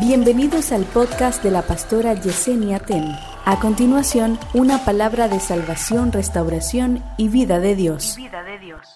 Bienvenidos al podcast de la pastora Yesenia Ten. A continuación, una palabra de salvación, restauración y vida de Dios. vida de Dios.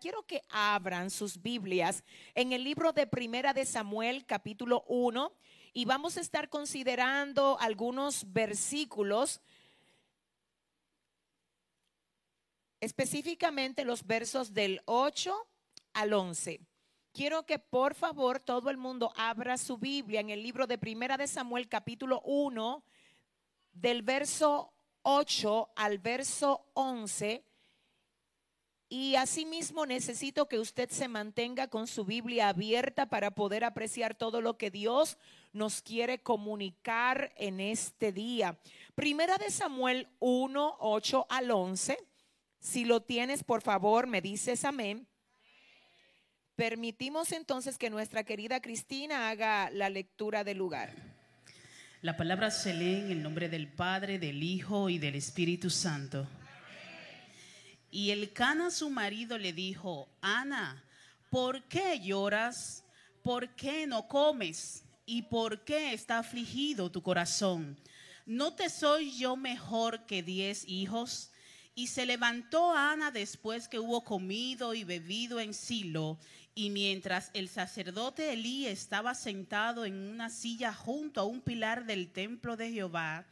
Quiero que abran sus Biblias en el libro de Primera de Samuel, capítulo 1, y vamos a estar considerando algunos versículos, específicamente los versos del 8 al 11. Quiero que por favor todo el mundo abra su Biblia en el libro de Primera de Samuel capítulo 1 del verso 8 al verso 11 y asimismo necesito que usted se mantenga con su Biblia abierta para poder apreciar todo lo que Dios nos quiere comunicar en este día. Primera de Samuel 1, 8 al 11. Si lo tienes, por favor, me dices amén. Permitimos entonces que nuestra querida Cristina haga la lectura del lugar. La palabra se lee en el nombre del Padre, del Hijo y del Espíritu Santo. Y el Cana su marido le dijo, Ana, ¿por qué lloras? ¿Por qué no comes? ¿Y por qué está afligido tu corazón? ¿No te soy yo mejor que diez hijos? Y se levantó Ana después que hubo comido y bebido en Silo, y mientras el sacerdote Elí estaba sentado en una silla junto a un pilar del templo de Jehová,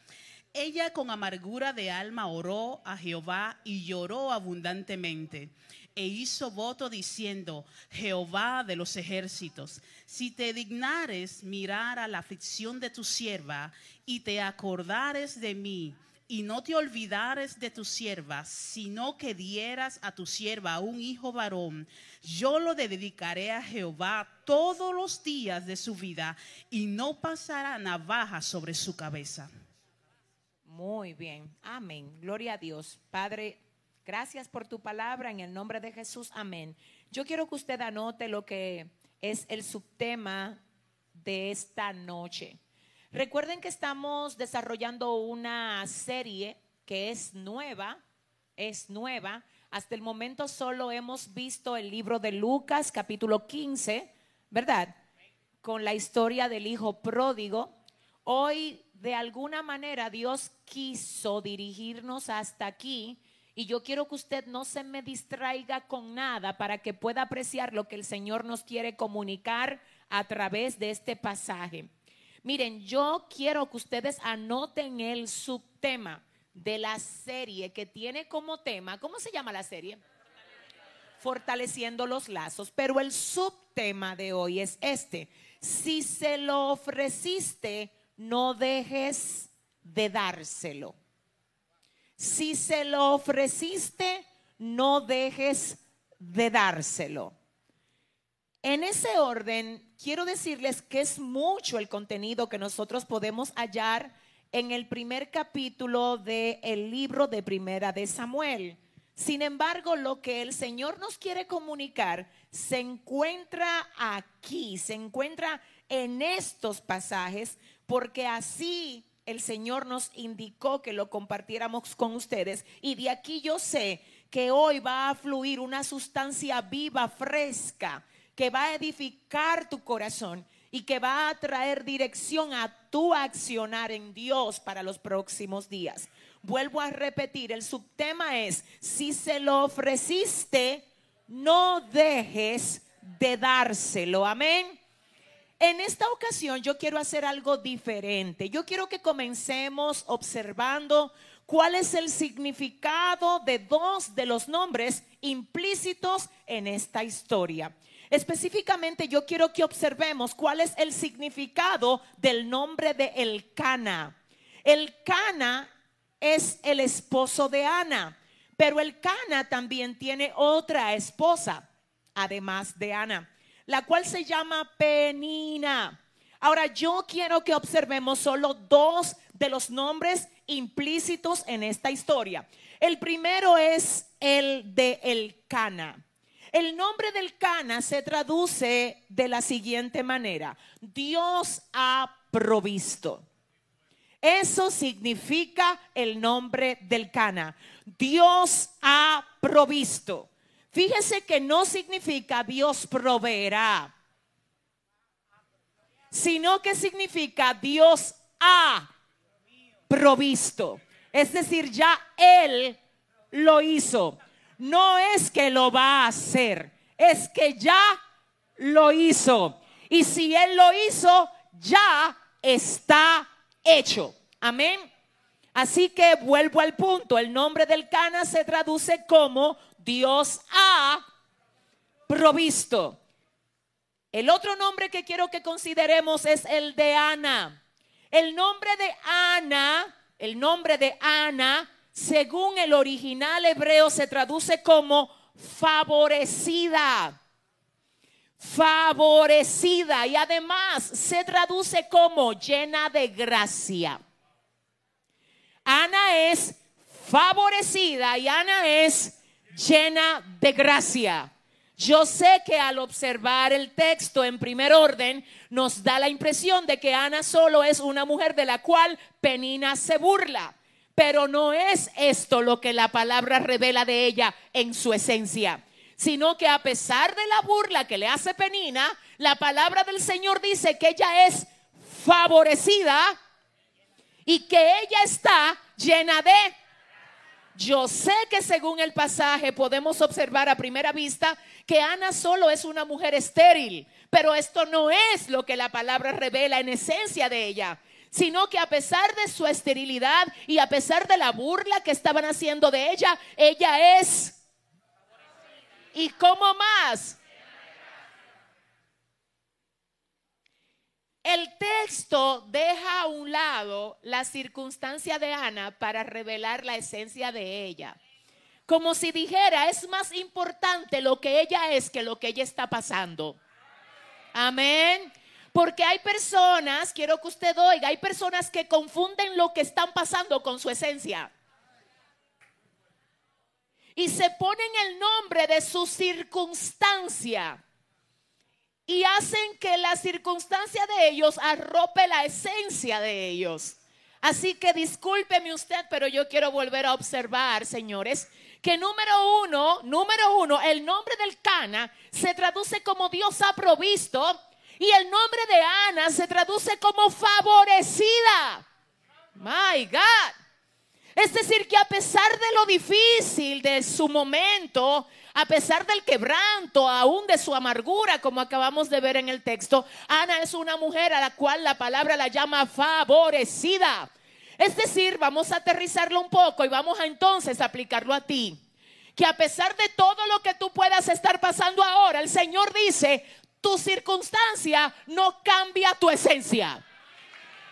ella con amargura de alma oró a Jehová y lloró abundantemente. E hizo voto diciendo, Jehová de los ejércitos, si te dignares mirar a la aflicción de tu sierva y te acordares de mí, y no te olvidares de tu sierva, sino que dieras a tu sierva un hijo varón, yo lo dedicaré a Jehová todos los días de su vida y no pasará navaja sobre su cabeza. Muy bien, amén. Gloria a Dios. Padre, gracias por tu palabra en el nombre de Jesús, amén. Yo quiero que usted anote lo que es el subtema de esta noche. Recuerden que estamos desarrollando una serie que es nueva, es nueva. Hasta el momento solo hemos visto el libro de Lucas, capítulo 15, ¿verdad? Con la historia del hijo pródigo. Hoy, de alguna manera, Dios quiso dirigirnos hasta aquí. Y yo quiero que usted no se me distraiga con nada para que pueda apreciar lo que el Señor nos quiere comunicar a través de este pasaje. Miren, yo quiero que ustedes anoten el subtema de la serie que tiene como tema, ¿cómo se llama la serie? Fortaleciendo los lazos. Pero el subtema de hoy es este. Si se lo ofreciste, no dejes de dárselo. Si se lo ofreciste, no dejes de dárselo. En ese orden, quiero decirles que es mucho el contenido que nosotros podemos hallar en el primer capítulo del libro de Primera de Samuel. Sin embargo, lo que el Señor nos quiere comunicar se encuentra aquí, se encuentra en estos pasajes, porque así el Señor nos indicó que lo compartiéramos con ustedes. Y de aquí yo sé que hoy va a fluir una sustancia viva, fresca, que va a edificar tu corazón y que va a traer dirección a tu accionar en Dios para los próximos días. Vuelvo a repetir, el subtema es, si se lo ofreciste, no dejes de dárselo. Amén. En esta ocasión yo quiero hacer algo diferente. Yo quiero que comencemos observando cuál es el significado de dos de los nombres implícitos en esta historia. Específicamente yo quiero que observemos cuál es el significado del nombre de El Cana. El Cana es el esposo de Ana, pero el Cana también tiene otra esposa, además de Ana, la cual se llama Penina. Ahora yo quiero que observemos solo dos de los nombres implícitos en esta historia. El primero es el de El Cana. El nombre del Cana se traduce de la siguiente manera. Dios ha provisto. Eso significa el nombre del Cana. Dios ha provisto. Fíjese que no significa Dios proveerá. sino que significa Dios ha provisto. Es decir, ya Él lo hizo. No es que lo va a hacer, es que ya lo hizo. Y si Él lo hizo, ya está hecho. Amén. Así que vuelvo al punto. El nombre del Cana se traduce como Dios ha provisto. El otro nombre que quiero que consideremos es el de Ana. El nombre de Ana, el nombre de Ana, según el original hebreo, se traduce como favorecida. Favorecida y además se traduce como llena de gracia. Ana es favorecida y Ana es llena de gracia. Yo sé que al observar el texto en primer orden nos da la impresión de que Ana solo es una mujer de la cual Penina se burla, pero no es esto lo que la palabra revela de ella en su esencia, sino que a pesar de la burla que le hace Penina, la palabra del Señor dice que ella es favorecida y que ella está llena de yo sé que según el pasaje podemos observar a primera vista que Ana solo es una mujer estéril, pero esto no es lo que la palabra revela en esencia de ella, sino que a pesar de su esterilidad y a pesar de la burla que estaban haciendo de ella, ella es... ¿Y cómo más? El texto deja a un lado la circunstancia de Ana para revelar la esencia de ella. Como si dijera, es más importante lo que ella es que lo que ella está pasando. Amén. Porque hay personas, quiero que usted oiga, hay personas que confunden lo que están pasando con su esencia. Y se ponen el nombre de su circunstancia y hacen que la circunstancia de ellos arrope la esencia de ellos. Así que discúlpeme usted, pero yo quiero volver a observar, señores, que número uno, número uno, el nombre del Cana se traduce como Dios ha provisto y el nombre de Ana se traduce como favorecida. My God. Es decir, que a pesar de lo difícil de su momento, a pesar del quebranto, aún de su amargura, como acabamos de ver en el texto, Ana es una mujer a la cual la palabra la llama favorecida. Es decir, vamos a aterrizarlo un poco y vamos a entonces aplicarlo a ti. Que a pesar de todo lo que tú puedas estar pasando ahora, el Señor dice, tu circunstancia no cambia tu esencia.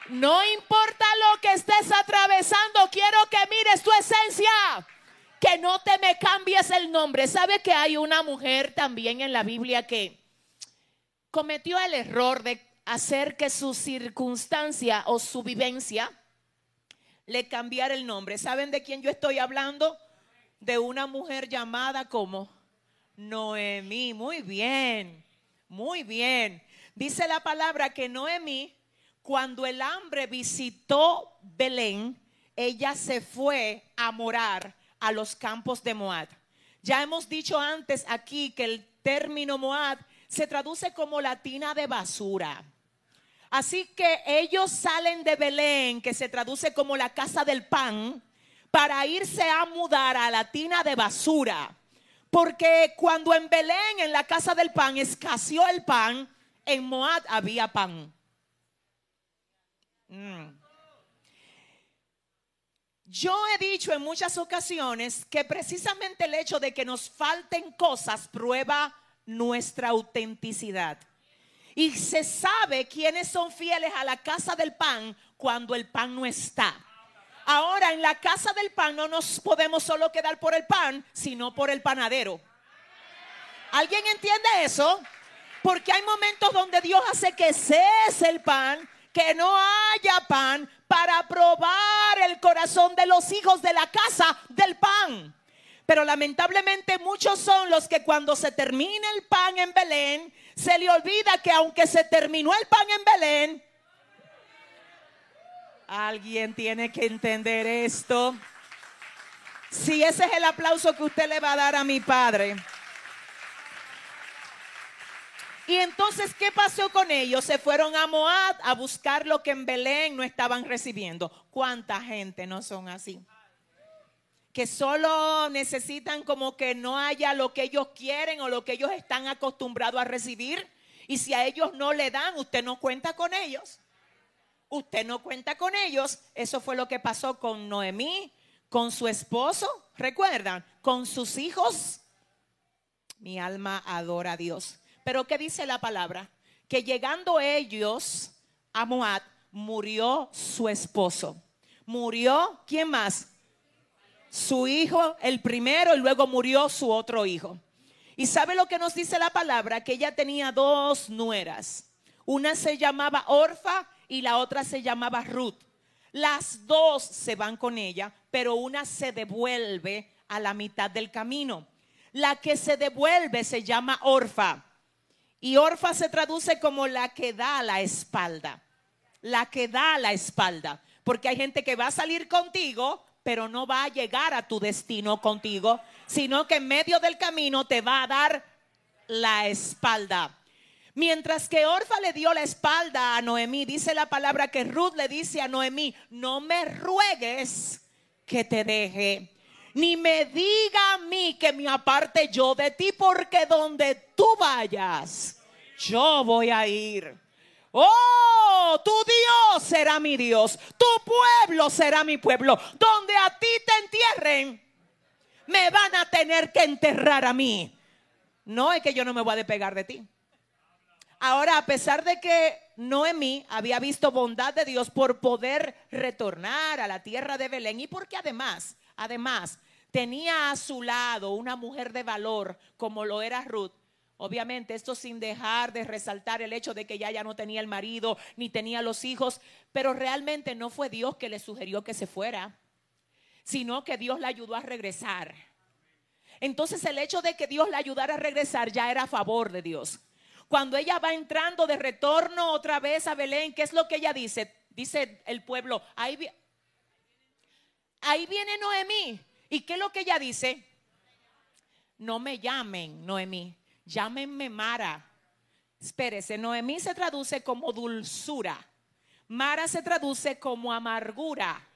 No importa lo que estés atravesando, quiero que mires tu esencia que no te me cambies el nombre. ¿Sabe que hay una mujer también en la Biblia que cometió el error de hacer que su circunstancia o su vivencia le cambiara el nombre? ¿Saben de quién yo estoy hablando? De una mujer llamada como Noemí. Muy bien, muy bien. Dice la palabra que Noemí, cuando el hambre visitó Belén, ella se fue a morar a los campos de Moab. Ya hemos dicho antes aquí que el término Moab se traduce como la tina de basura. Así que ellos salen de Belén, que se traduce como la casa del pan, para irse a mudar a la tina de basura. Porque cuando en Belén, en la casa del pan, escaseó el pan, en Moab había pan. Mm. Yo he dicho en muchas ocasiones que precisamente el hecho de que nos falten cosas prueba nuestra autenticidad. Y se sabe quiénes son fieles a la casa del pan cuando el pan no está. Ahora en la casa del pan no nos podemos solo quedar por el pan, sino por el panadero. ¿Alguien entiende eso? Porque hay momentos donde Dios hace que cese el pan, que no haya pan, para probar el corazón de los hijos de la casa del pan. Pero lamentablemente muchos son los que cuando se termina el pan en Belén, se le olvida que aunque se terminó el pan en Belén, alguien tiene que entender esto. Si ese es el aplauso que usted le va a dar a mi padre. Y entonces, ¿qué pasó con ellos? Se fueron a Moab a buscar lo que en Belén no estaban recibiendo. ¿Cuánta gente no son así? Que solo necesitan como que no haya lo que ellos quieren o lo que ellos están acostumbrados a recibir. Y si a ellos no le dan, usted no cuenta con ellos. Usted no cuenta con ellos. Eso fue lo que pasó con Noemí, con su esposo, recuerdan, con sus hijos. Mi alma adora a Dios. Pero ¿qué dice la palabra? Que llegando ellos a Moab, murió su esposo. Murió, ¿quién más? Su hijo, el primero, y luego murió su otro hijo. Y sabe lo que nos dice la palabra, que ella tenía dos nueras. Una se llamaba Orfa y la otra se llamaba Ruth. Las dos se van con ella, pero una se devuelve a la mitad del camino. La que se devuelve se llama Orfa. Y Orfa se traduce como la que da la espalda. La que da la espalda. Porque hay gente que va a salir contigo, pero no va a llegar a tu destino contigo, sino que en medio del camino te va a dar la espalda. Mientras que Orfa le dio la espalda a Noemí, dice la palabra que Ruth le dice a Noemí, no me ruegues que te deje ni me diga a mí que me aparte yo de ti, porque donde tú vayas, yo voy a ir. Oh, tu Dios será mi Dios, tu pueblo será mi pueblo. Donde a ti te entierren, me van a tener que enterrar a mí. No es que yo no me voy a despegar de ti. Ahora, a pesar de que Noemí había visto bondad de Dios por poder retornar a la tierra de Belén y porque además además tenía a su lado una mujer de valor como lo era Ruth, Obviamente, esto sin dejar de resaltar el hecho de que ella ya no tenía el marido ni tenía los hijos, pero realmente no fue Dios que le sugirió que se fuera, sino que Dios la ayudó a regresar. Entonces el hecho de que Dios la ayudara a regresar ya era a favor de Dios. Cuando ella va entrando de retorno otra vez a Belén, ¿qué es lo que ella dice? Dice el pueblo, ahí, Ahí viene Noemí. ¿Y qué es lo que ella dice? No me llamen Noemí, llámenme Mara. Espérese, Noemí se traduce como dulzura. Mara se traduce como amargura.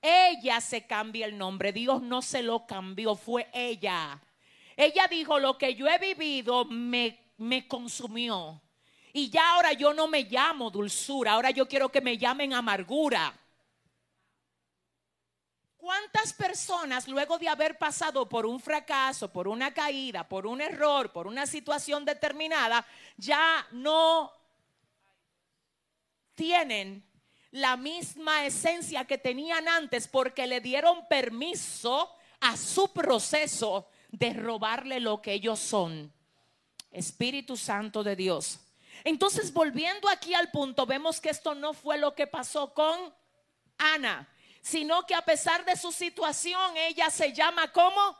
Ella se cambia el nombre. Dios no se lo cambió, fue ella. Ella dijo, lo que yo he vivido me, me consumió. Y ya ahora yo no me llamo dulzura, ahora yo quiero que me llamen amargura. ¿Cuántas personas luego de haber pasado por un fracaso, por una caída, por un error, por una situación determinada, ya no tienen la misma esencia que tenían antes porque le dieron permiso a su proceso de robarle lo que ellos son? Espíritu Santo de Dios. Entonces, volviendo aquí al punto, vemos que esto no fue lo que pasó con Ana sino que a pesar de su situación, ella se llama como